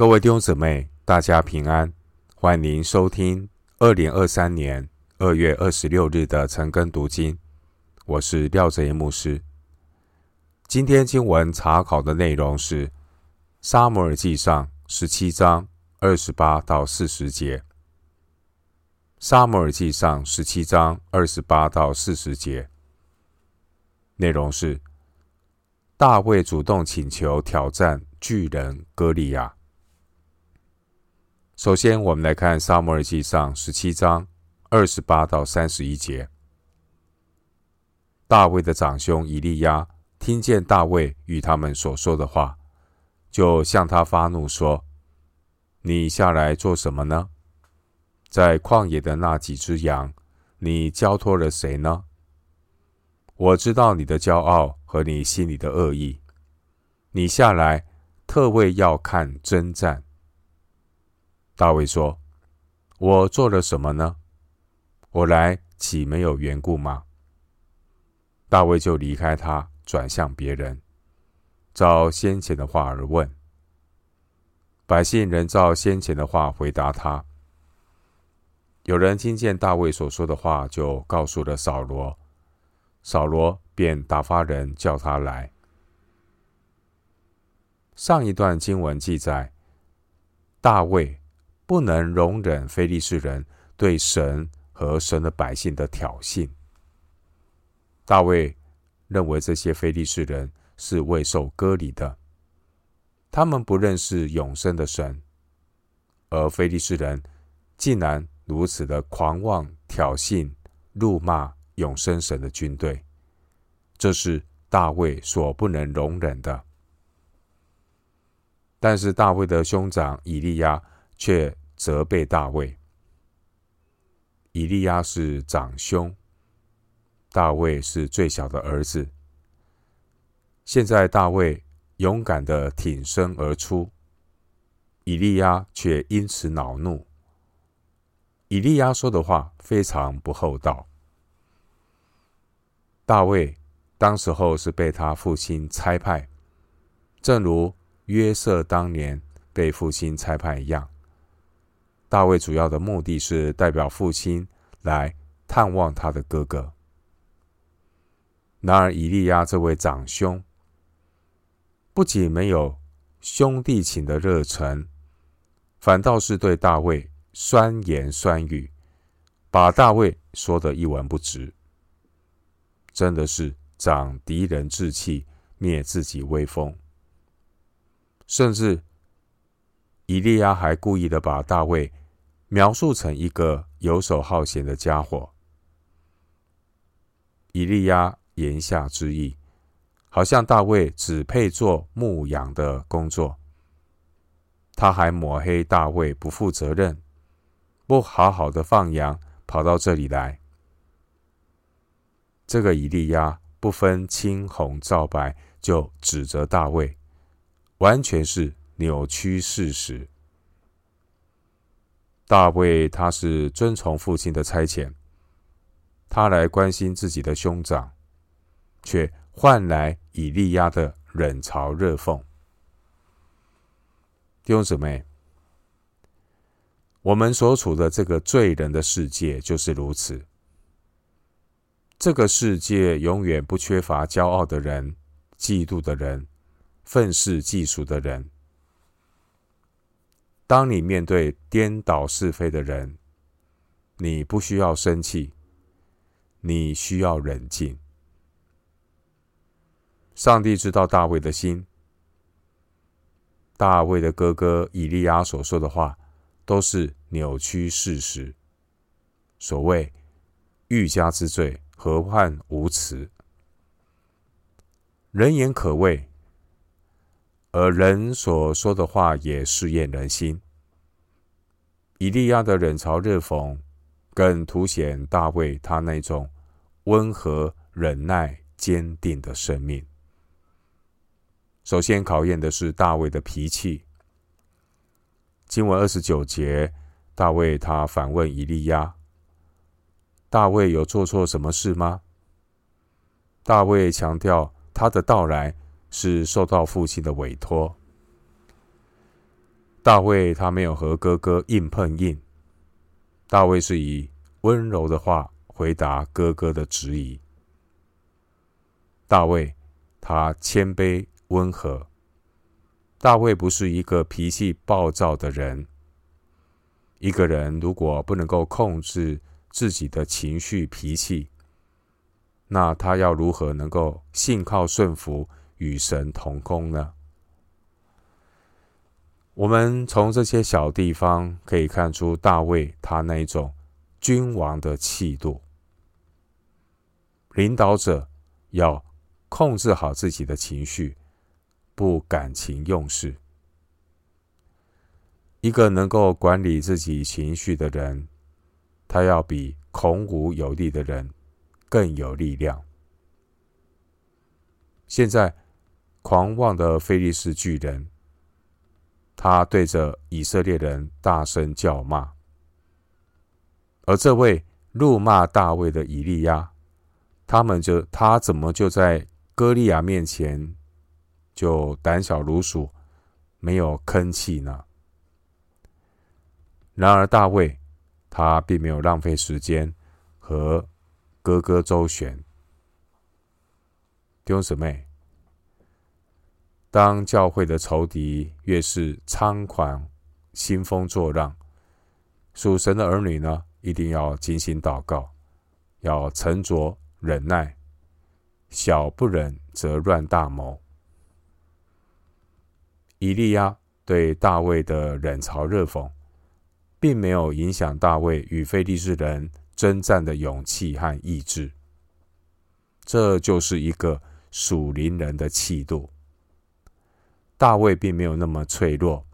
各位弟兄姊妹，大家平安，欢迎收听二零二三年二月二十六日的晨更读经。我是廖哲言牧师。今天经文查考的内容是《撒母耳记上》十七章二十八到四十节。《撒母耳记上》十七章二十八到四十节，内容是大卫主动请求挑战巨人歌利亚。首先，我们来看《撒母耳记上》十七章二十八到三十一节。大卫的长兄以利押听见大卫与他们所说的话，就向他发怒说：“你下来做什么呢？在旷野的那几只羊，你交托了谁呢？我知道你的骄傲和你心里的恶意，你下来特为要看征战。”大卫说：“我做了什么呢？我来岂没有缘故吗？”大卫就离开他，转向别人，照先前的话而问。百姓仍照先前的话回答他。有人听见大卫所说的话，就告诉了扫罗，扫罗便打发人叫他来。上一段经文记载，大卫。不能容忍非利士人对神和神的百姓的挑衅。大卫认为这些非利士人是未受割礼的，他们不认识永生的神，而非利士人竟然如此的狂妄挑衅、辱骂永生神的军队，这是大卫所不能容忍的。但是大卫的兄长以利亚却责备大卫。以利亚是长兄，大卫是最小的儿子。现在大卫勇敢地挺身而出，以利亚却因此恼怒。以利亚说的话非常不厚道。大卫当时候是被他父亲差派，正如约瑟当年被父亲差派一样。大卫主要的目的是代表父亲来探望他的哥哥。然而，以利亚这位长兄不仅没有兄弟情的热忱，反倒是对大卫酸言酸语，把大卫说得一文不值。真的是长敌人志气，灭自己威风。甚至以利亚还故意的把大卫。描述成一个游手好闲的家伙。以利亚言下之意，好像大卫只配做牧羊的工作。他还抹黑大卫不负责任，不好好的放羊，跑到这里来。这个以利亚不分青红皂白就指责大卫，完全是扭曲事实。大卫他是遵从父亲的差遣，他来关心自己的兄长，却换来以利亚的冷嘲热讽。弟兄姊妹，我们所处的这个罪人的世界就是如此。这个世界永远不缺乏骄傲的人、嫉妒的人、愤世嫉俗的人。当你面对颠倒是非的人，你不需要生气，你需要冷静。上帝知道大卫的心，大卫的哥哥以利亚所说的话都是扭曲事实。所谓欲加之罪，何患无辞？人言可畏。而人所说的话也试验人心。以利亚的冷嘲热讽，更凸显大卫他那种温和、忍耐、坚定的生命。首先考验的是大卫的脾气。经文二十九节，大卫他反问以利亚：“大卫有做错什么事吗？”大卫强调他的到来。是受到父亲的委托。大卫他没有和哥哥硬碰硬，大卫是以温柔的话回答哥哥的质疑。大卫他谦卑温和，大卫不是一个脾气暴躁的人。一个人如果不能够控制自己的情绪脾气，那他要如何能够信靠顺服与神同工呢？我们从这些小地方可以看出大卫他那一种君王的气度。领导者要控制好自己的情绪，不感情用事。一个能够管理自己情绪的人，他要比孔武有力的人更有力量。现在，狂妄的非利士巨人。他对着以色列人大声叫骂，而这位怒骂大卫的以利亚，他们就他怎么就在歌利亚面前就胆小如鼠，没有吭气呢？然而大卫他并没有浪费时间和哥哥周旋，弟兄姊妹。当教会的仇敌越是猖狂、兴风作浪，属神的儿女呢，一定要精心祷告，要沉着忍耐，小不忍则乱大谋。以利亚对大卫的冷嘲热讽，并没有影响大卫与非利士人征战的勇气和意志。这就是一个属灵人的气度。大卫并没有那么脆弱，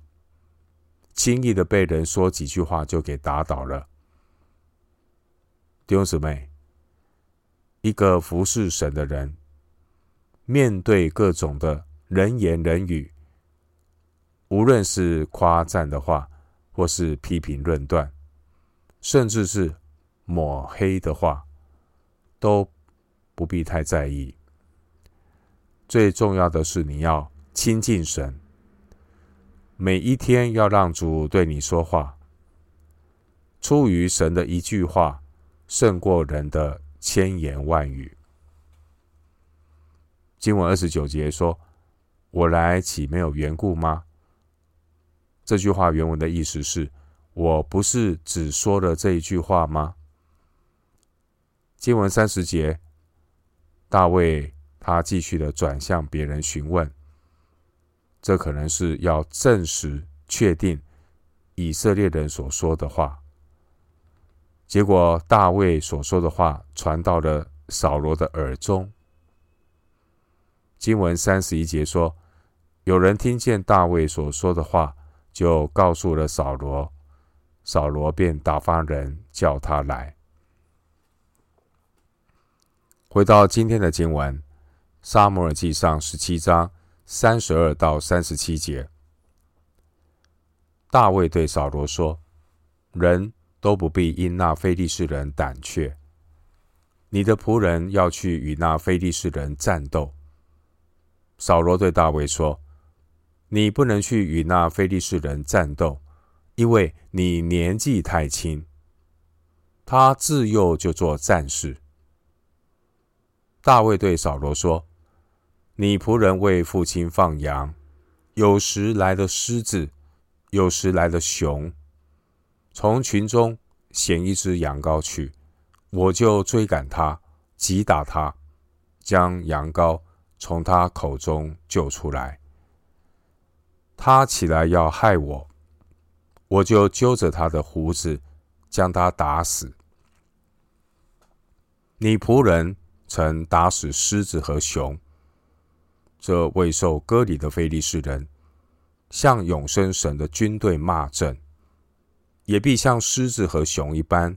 轻易的被人说几句话就给打倒了。弟兄姊妹，一个服侍神的人，面对各种的人言人语，无论是夸赞的话，或是批评论断，甚至是抹黑的话，都不必太在意。最重要的是，你要。亲近神，每一天要让主对你说话。出于神的一句话，胜过人的千言万语。经文二十九节说：“我来岂没有缘故吗？”这句话原文的意思是：我不是只说了这一句话吗？经文三十节，大卫他继续的转向别人询问。这可能是要证实、确定以色列人所说的话。结果，大卫所说的话传到了扫罗的耳中。经文三十一节说，有人听见大卫所说的话，就告诉了扫罗，扫罗便打发人叫他来。回到今天的经文，《撒母耳记上》十七章。三十二到三十七节，大卫对扫罗说：“人都不必因那非利士人胆怯，你的仆人要去与那非利士人战斗。”扫罗对大卫说：“你不能去与那非利士人战斗，因为你年纪太轻。他自幼就做战士。”大卫对扫罗说。你仆人为父亲放羊，有时来了狮子，有时来了熊，从群中衔一只羊羔去，我就追赶他，击打他，将羊羔从他口中救出来。他起来要害我，我就揪着他的胡子，将他打死。你仆人曾打死狮子和熊。这未受割礼的非利士人，向永生神的军队骂阵，也必像狮子和熊一般。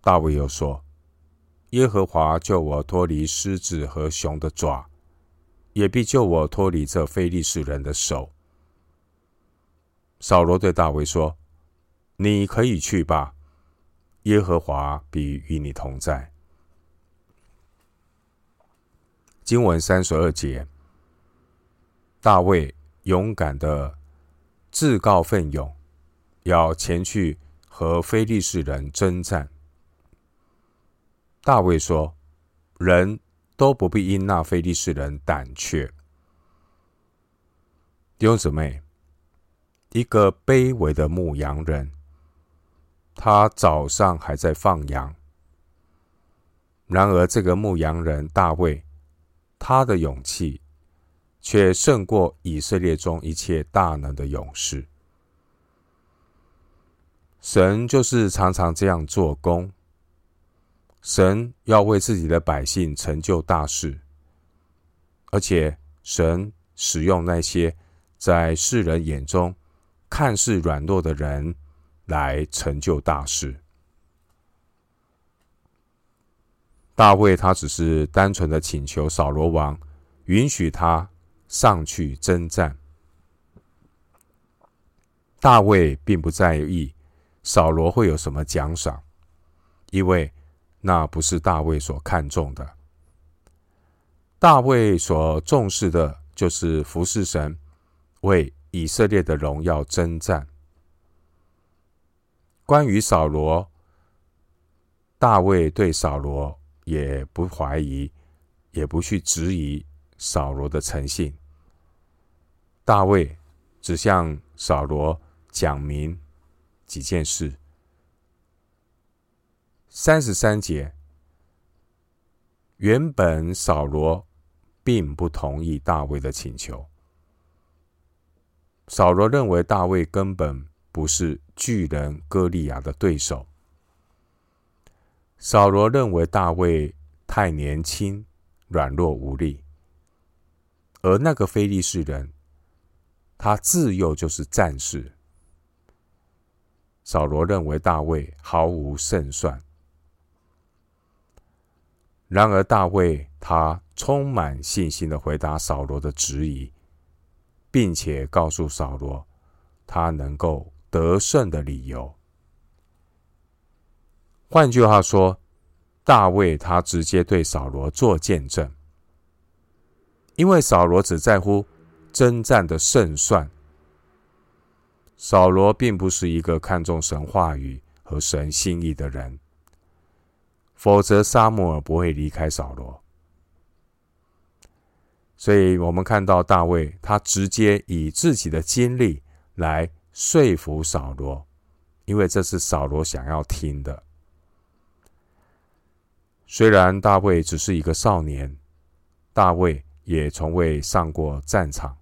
大卫又说：“耶和华救我脱离狮子和熊的爪，也必救我脱离这非利士人的手。”扫罗对大卫说：“你可以去吧，耶和华必与你同在。”经文三十二节，大卫勇敢的自告奋勇，要前去和非利士人征战。大卫说：“人都不必因那非利士人胆怯。”弟兄姊妹，一个卑微的牧羊人，他早上还在放羊。然而，这个牧羊人大卫，他的勇气却胜过以色列中一切大能的勇士。神就是常常这样做工。神要为自己的百姓成就大事，而且神使用那些在世人眼中看似软弱的人来成就大事。大卫他只是单纯的请求扫罗王允许他上去征战。大卫并不在意扫罗会有什么奖赏，因为。那不是大卫所看重的。大卫所重视的就是服侍神，为以色列的荣耀征战。关于扫罗，大卫对扫罗也不怀疑，也不去质疑扫罗的诚信。大卫只向扫罗讲明几件事。三十三节，原本扫罗并不同意大卫的请求。扫罗认为大卫根本不是巨人歌利亚的对手。扫罗认为大卫太年轻、软弱无力，而那个非利士人，他自幼就是战士。扫罗认为大卫毫无胜算。然而，大卫他充满信心的回答扫罗的质疑，并且告诉扫罗他能够得胜的理由。换句话说，大卫他直接对扫罗做见证，因为扫罗只在乎征战的胜算。扫罗并不是一个看重神话语和神心意的人。否则，撒母耳不会离开扫罗。所以，我们看到大卫，他直接以自己的经历来说服扫罗，因为这是扫罗想要听的。虽然大卫只是一个少年，大卫也从未上过战场，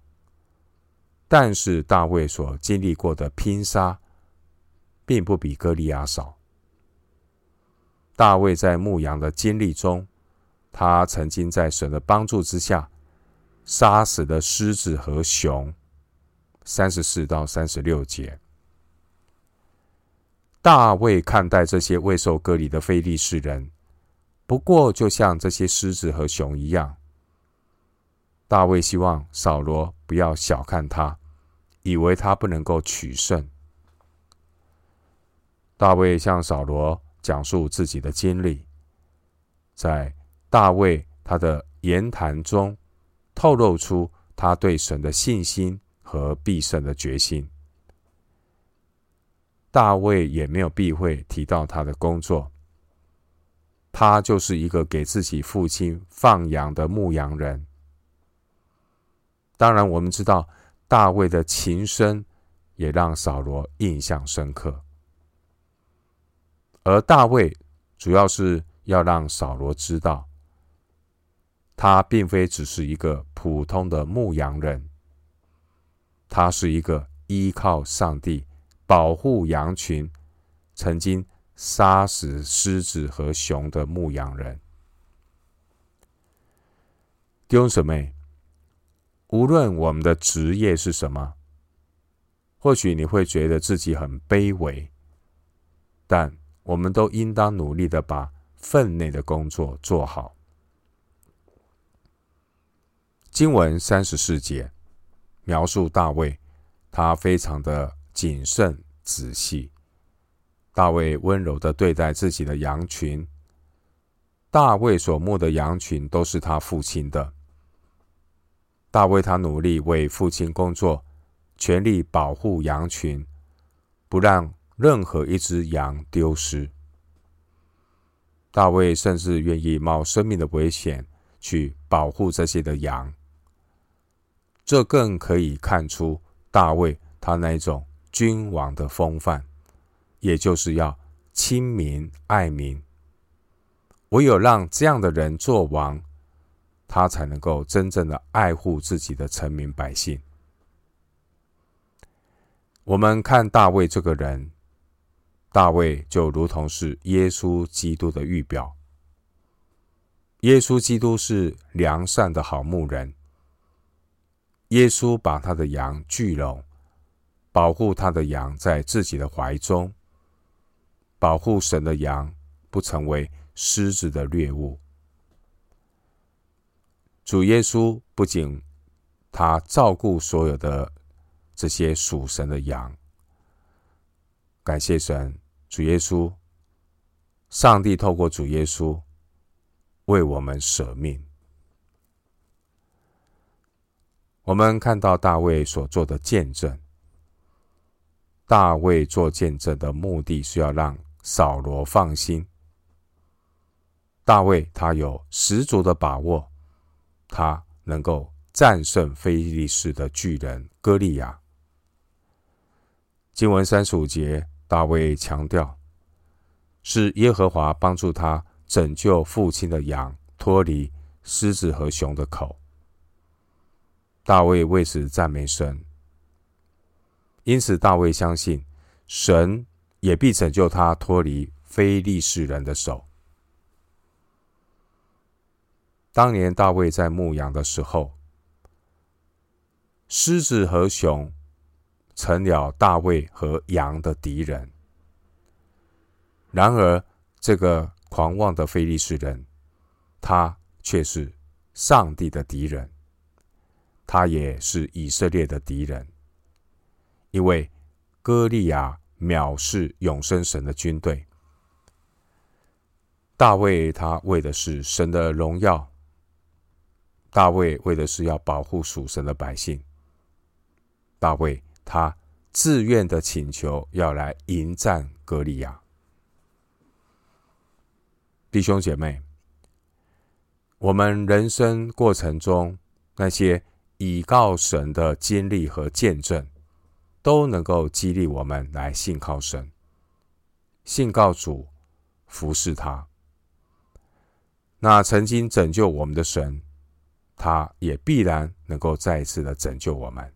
但是大卫所经历过的拼杀，并不比歌利亚少。大卫在牧羊的经历中，他曾经在神的帮助之下，杀死了狮子和熊。三十四到三十六节，大卫看待这些未受割礼的非利士人，不过就像这些狮子和熊一样。大卫希望扫罗不要小看他，以为他不能够取胜。大卫向扫罗。讲述自己的经历，在大卫他的言谈中透露出他对神的信心和必胜的决心。大卫也没有避讳提到他的工作，他就是一个给自己父亲放羊的牧羊人。当然，我们知道大卫的琴声也让扫罗印象深刻。而大卫主要是要让扫罗知道，他并非只是一个普通的牧羊人，他是一个依靠上帝保护羊群、曾经杀死狮子和熊的牧羊人。弟兄姊妹，无论我们的职业是什么，或许你会觉得自己很卑微，但我们都应当努力的把分内的工作做好。经文三十四节描述大卫，他非常的谨慎仔细。大卫温柔的对待自己的羊群。大卫所牧的羊群都是他父亲的。大卫他努力为父亲工作，全力保护羊群，不让任何一只羊丢失。大卫甚至愿意冒生命的危险去保护这些的羊。这更可以看出大卫他那种君王的风范，也就是要亲民爱民。唯有让这样的人做王，他才能够真正的爱护自己的臣民百姓。我们看大卫这个人，大卫就如同是耶稣基督的预表。耶稣基督是良善的好牧人。耶稣把他的羊聚拢，保护他的羊在自己的怀中，保护神的羊不成为狮子的猎物。主耶稣不仅他照顾所有的这些属神的羊，感谢神，主耶稣，上帝透过主耶稣为我们舍命。我们看到大卫所做的见证，大卫做见证的目的是要让扫罗放心。大卫他有十足的把握。他能够战胜非利士的巨人歌利亚。经文三十五节，大卫强调是耶和华帮助他拯救父亲的羊脱离狮子和熊的口。大卫为此赞美神，因此大卫相信神也必拯救他脱离非利士人的手。当年大卫在牧羊的时候，狮子和熊成了大卫和羊的敌人。然而，这个狂妄的非利士人，他却是上帝的敌人，他也是以色列的敌人，因为歌利亚藐视永生神的军队。大卫他为的是神的荣耀。大卫为的是要保护属神的百姓。大卫他自愿的请求要来迎战歌利亚。弟兄姐妹，我们人生过程中那些倚靠神的经历和见证，都能够激励我们来信靠神，信靠主，服侍他。那曾经拯救我们的神。他也必然能够再一次的拯救我们，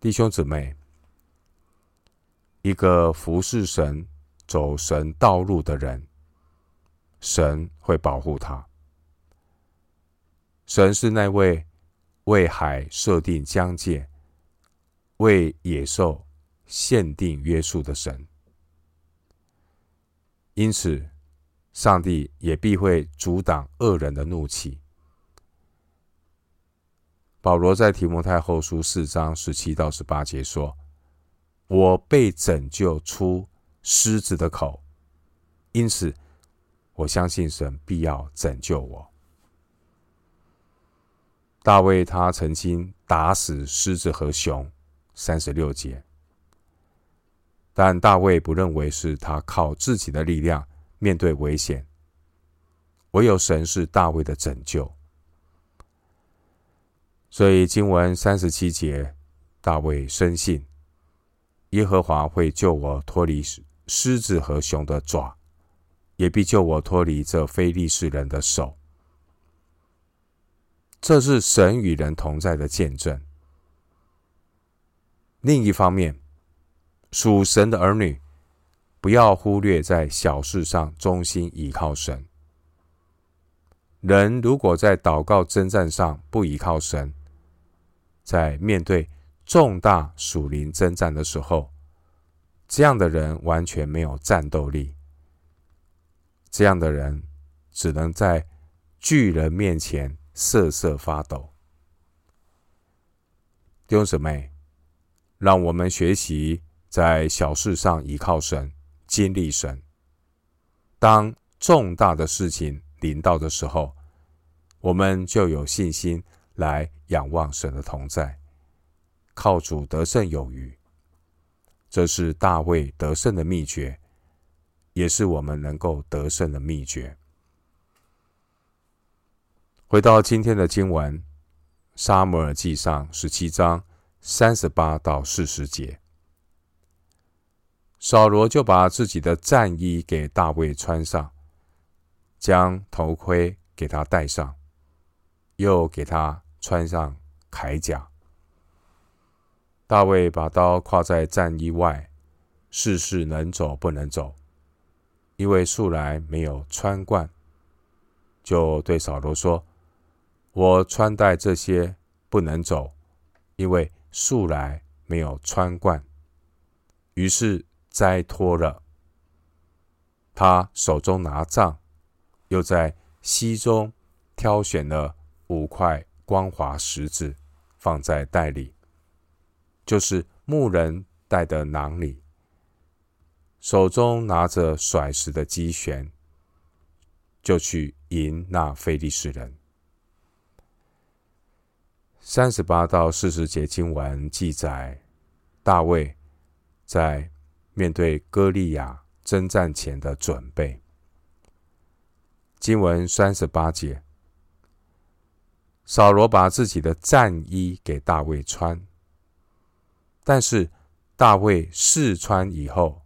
弟兄姊妹。一个服侍神、走神道路的人，神会保护他。神是那位为海设定疆界、为野兽限定约束的神，因此，上帝也必会阻挡恶人的怒气。保罗在提摩太后书四章十七到十八节说：“我被拯救出狮子的口，因此我相信神必要拯救我。”大卫他曾经打死狮子和熊，三十六节，但大卫不认为是他靠自己的力量面对危险，唯有神是大卫的拯救。所以经文三十七节，大卫深信耶和华会救我脱离狮子和熊的爪，也必救我脱离这非利士人的手。这是神与人同在的见证。另一方面，属神的儿女不要忽略在小事上忠心倚靠神。人如果在祷告征战上不倚靠神，在面对重大属灵征战的时候，这样的人完全没有战斗力。这样的人只能在巨人面前瑟瑟发抖。弟兄姊妹，让我们学习在小事上依靠神、经历神。当重大的事情临到的时候，我们就有信心来仰望神的同在，靠主得胜有余。这是大卫得胜的秘诀，也是我们能够得胜的秘诀。回到今天的经文，《撒母耳记上》十七章三十八到四十节。扫罗就把自己的战衣给大卫穿上，将头盔给他戴上，又给他穿上铠甲。大卫把刀挎在战衣外，试试能走不能走，因为素来没有穿惯，就对扫罗说：“我穿戴这些不能走，因为素来没有穿惯。”于是。斋脱了，他手中拿杖，又在溪中挑选了五块光滑石子，放在袋里，就是牧人带的囊里。手中拿着甩石的机旋，就去迎那非利士人。三十八到四十节经文记载，大卫在。面对歌利亚征战前的准备，经文三十八节，扫罗把自己的战衣给大卫穿，但是大卫试穿以后，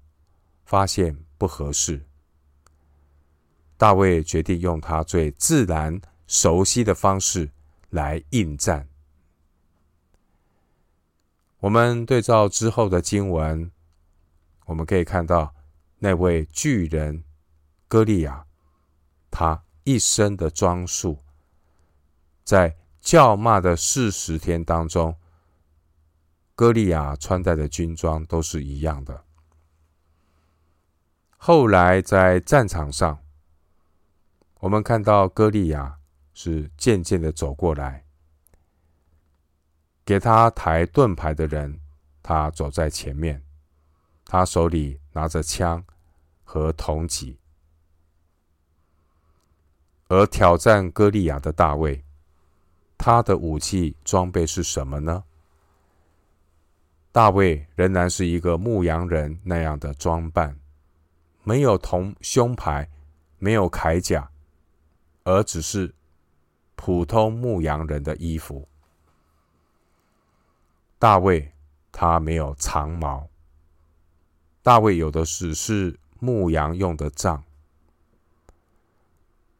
发现不合适。大卫决定用他最自然、熟悉的方式来应战。我们对照之后的经文。我们可以看到，那位巨人歌利亚，他一生的装束，在叫骂的四十天当中，歌利亚穿戴的军装都是一样的。后来在战场上，我们看到歌利亚是渐渐的走过来，给他抬盾牌的人，他走在前面。他手里拿着枪和铜戟，而挑战歌利亚的大卫，他的武器装备是什么呢？大卫仍然是一个牧羊人那样的装扮，没有铜胸牌，没有铠甲，而只是普通牧羊人的衣服。大卫他没有长矛。大卫有的只是牧羊用的杖。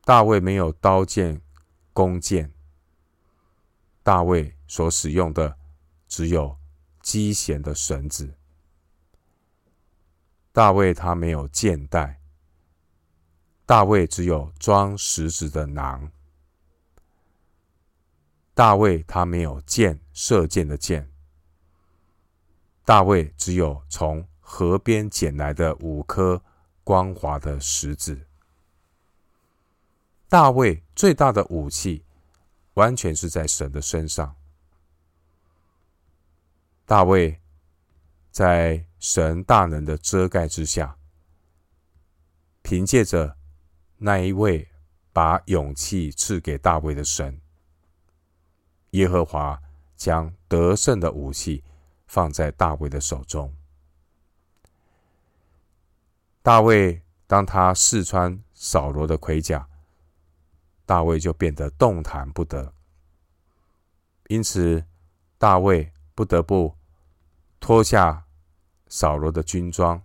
大卫没有刀剑、弓箭。大卫所使用的只有机弦的绳子。大卫他没有箭袋。大卫只有装石子的囊。大卫他没有箭，射箭的箭。大卫只有从河边捡来的五颗光滑的石子。大卫最大的武器，完全是在神的身上。大卫在神大能的遮盖之下，凭借着那一位把勇气赐给大卫的神，耶和华将得胜的武器放在大卫的手中。大卫当他试穿扫罗的盔甲，大卫就变得动弹不得。因此，大卫不得不脱下扫罗的军装。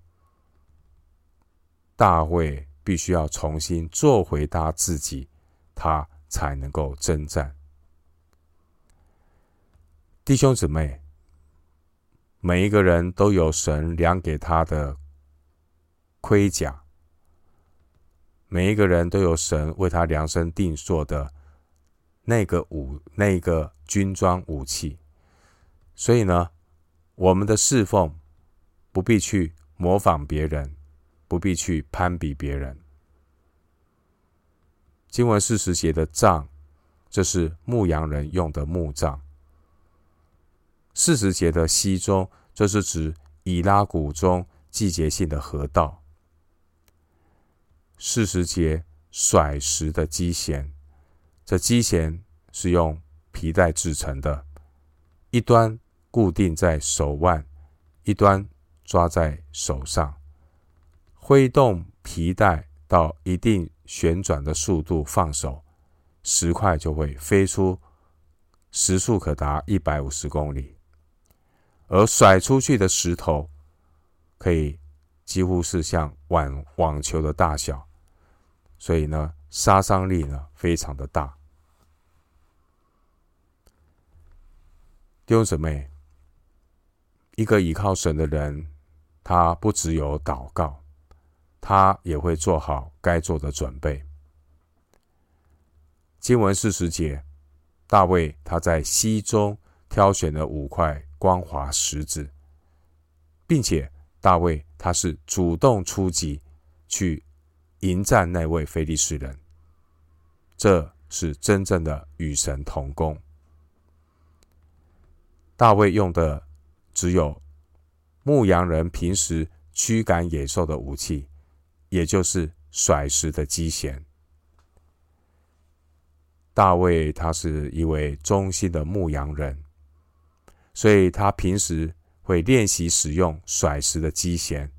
大卫必须要重新做回他自己，他才能够征战。弟兄姊妹，每一个人都有神量给他的。盔甲，每一个人都有神为他量身定做的那个武、那个军装武器，所以呢，我们的侍奉不必去模仿别人，不必去攀比别人。经文四十节的杖，这是牧羊人用的木杖。四十节的溪中，这是指以拉谷中季节性的河道。四十节甩石的机弦，这机弦是用皮带制成的，一端固定在手腕，一端抓在手上，挥动皮带到一定旋转的速度放手，石块就会飞出，时速可达一百五十公里。而甩出去的石头，可以几乎是像网网球的大小，所以呢，杀伤力呢非常的大。弟兄姊妹，一个倚靠神的人，他不只有祷告，他也会做好该做的准备。经文四十节，大卫他在西中挑选了五块。光滑石子，并且大卫他是主动出击去迎战那位非利士人，这是真正的与神同工。大卫用的只有牧羊人平时驱赶野兽的武器，也就是甩石的机弦。大卫他是一位忠心的牧羊人。所以他平时会练习使用甩石的机弦，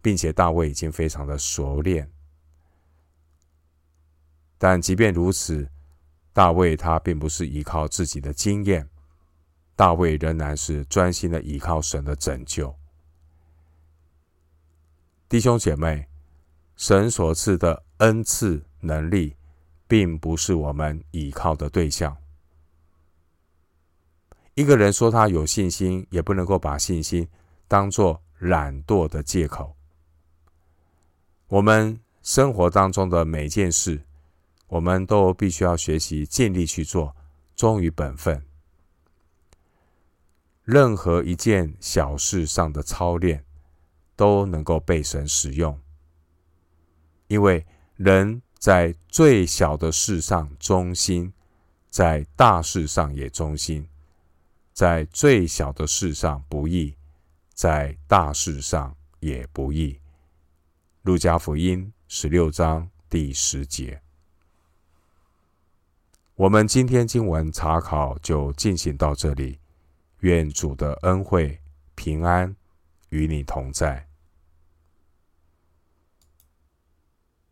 并且大卫已经非常的熟练。但即便如此，大卫他并不是依靠自己的经验，大卫仍然是专心的依靠神的拯救。弟兄姐妹，神所赐的恩赐能力，并不是我们依靠的对象。一个人说他有信心，也不能够把信心当做懒惰的借口。我们生活当中的每件事，我们都必须要学习尽力去做，忠于本分。任何一件小事上的操练，都能够被神使用，因为人在最小的事上忠心，在大事上也忠心。在最小的事上不易，在大事上也不易。路加福音十六章第十节。我们今天经文查考就进行到这里，愿主的恩惠平安与你同在。